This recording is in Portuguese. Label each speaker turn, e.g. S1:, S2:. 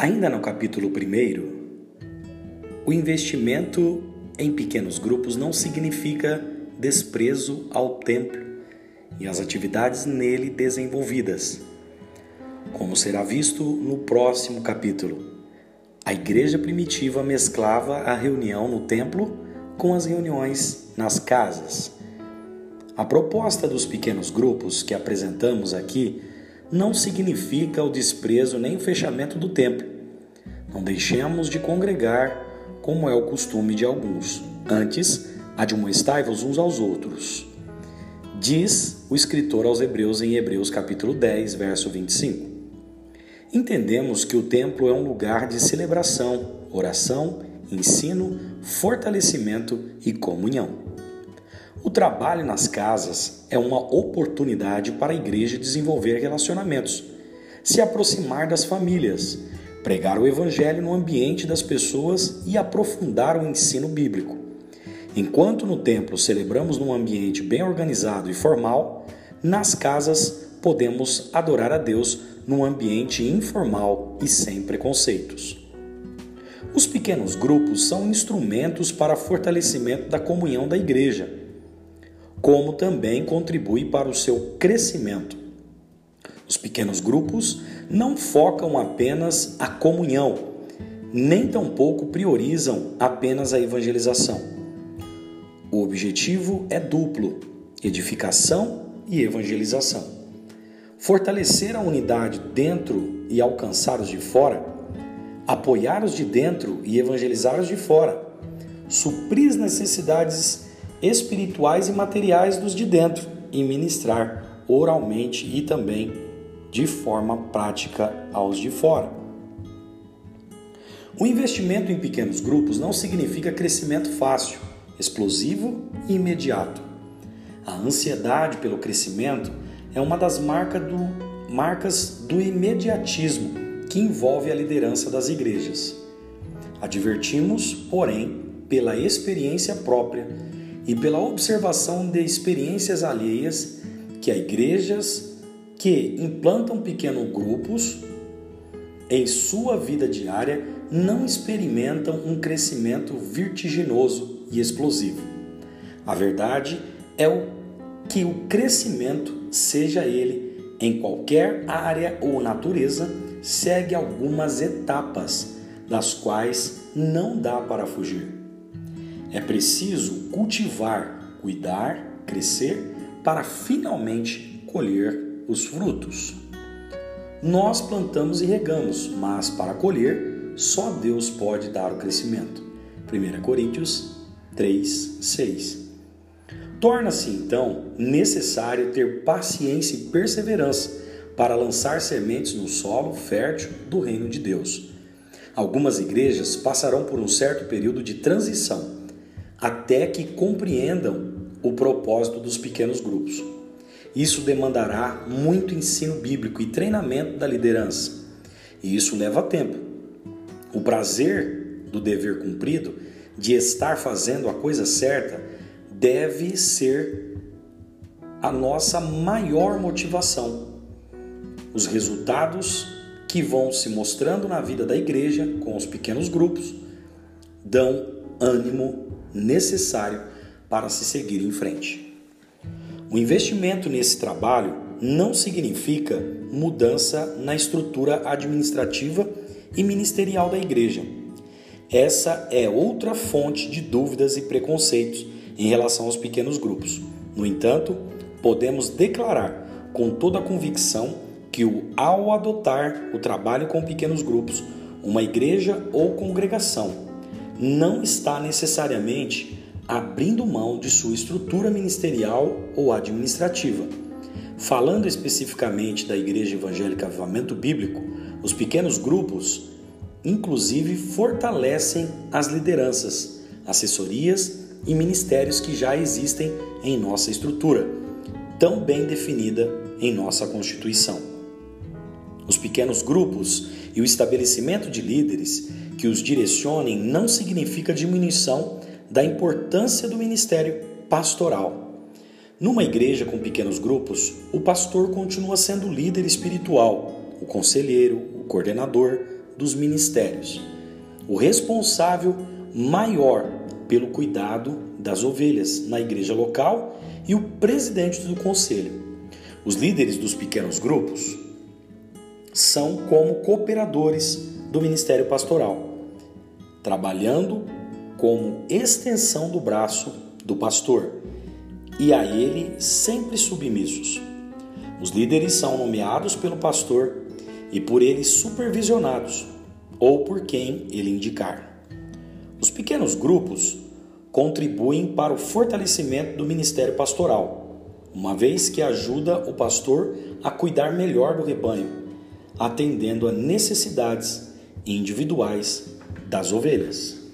S1: Ainda no capítulo 1, o investimento em pequenos grupos não significa desprezo ao templo e às atividades nele desenvolvidas. Como será visto no próximo capítulo, a igreja primitiva mesclava a reunião no templo com as reuniões nas casas. A proposta dos pequenos grupos que apresentamos aqui não significa o desprezo nem o fechamento do templo. Não deixemos de congregar, como é o costume de alguns. Antes, admoestai-vos uns aos outros. Diz o escritor aos Hebreus em Hebreus capítulo 10, verso 25. Entendemos que o templo é um lugar de celebração, oração, ensino, fortalecimento e comunhão. O trabalho nas casas é uma oportunidade para a igreja desenvolver relacionamentos, se aproximar das famílias, pregar o evangelho no ambiente das pessoas e aprofundar o ensino bíblico. Enquanto no templo celebramos num ambiente bem organizado e formal, nas casas podemos adorar a Deus num ambiente informal e sem preconceitos. Os pequenos grupos são instrumentos para fortalecimento da comunhão da igreja como também contribui para o seu crescimento. Os pequenos grupos não focam apenas a comunhão, nem tampouco priorizam apenas a evangelização. O objetivo é duplo: edificação e evangelização. Fortalecer a unidade dentro e alcançar os de fora, apoiar os de dentro e evangelizar os de fora, suprir as necessidades espirituais e materiais dos de dentro e ministrar oralmente e também de forma prática aos de fora. O investimento em pequenos grupos não significa crescimento fácil, explosivo e imediato. A ansiedade pelo crescimento é uma das marca do, marcas do imediatismo que envolve a liderança das igrejas. Advertimos, porém, pela experiência própria e pela observação de experiências alheias que há igrejas que implantam pequenos grupos em sua vida diária não experimentam um crescimento vertiginoso e explosivo. A verdade é o que o crescimento, seja ele em qualquer área ou natureza, segue algumas etapas das quais não dá para fugir. É preciso cultivar, cuidar, crescer para finalmente colher os frutos. Nós plantamos e regamos, mas para colher, só Deus pode dar o crescimento. 1 Coríntios 3, 6. Torna-se então necessário ter paciência e perseverança para lançar sementes no solo fértil do reino de Deus. Algumas igrejas passarão por um certo período de transição até que compreendam o propósito dos pequenos grupos. Isso demandará muito ensino bíblico e treinamento da liderança, e isso leva tempo. O prazer do dever cumprido, de estar fazendo a coisa certa, deve ser a nossa maior motivação. Os resultados que vão se mostrando na vida da igreja com os pequenos grupos dão ânimo necessário para se seguir em frente. O investimento nesse trabalho não significa mudança na estrutura administrativa e ministerial da igreja. Essa é outra fonte de dúvidas e preconceitos em relação aos pequenos grupos. No entanto, podemos declarar com toda a convicção que ao adotar o trabalho com pequenos grupos, uma igreja ou congregação não está necessariamente abrindo mão de sua estrutura ministerial ou administrativa. Falando especificamente da Igreja Evangélica Avivamento Bíblico, os pequenos grupos, inclusive, fortalecem as lideranças, assessorias e ministérios que já existem em nossa estrutura, tão bem definida em nossa Constituição. Os pequenos grupos e o estabelecimento de líderes que os direcionem não significa diminuição da importância do ministério pastoral. Numa igreja com pequenos grupos, o pastor continua sendo o líder espiritual, o conselheiro, o coordenador, dos ministérios, o responsável maior pelo cuidado das ovelhas na igreja local e o presidente do conselho. Os líderes dos pequenos grupos são como cooperadores do ministério pastoral, trabalhando como extensão do braço do pastor e a ele sempre submissos. Os líderes são nomeados pelo pastor e por ele supervisionados ou por quem ele indicar. Os pequenos grupos contribuem para o fortalecimento do ministério pastoral, uma vez que ajuda o pastor a cuidar melhor do rebanho, atendendo a necessidades individuais das ovelhas.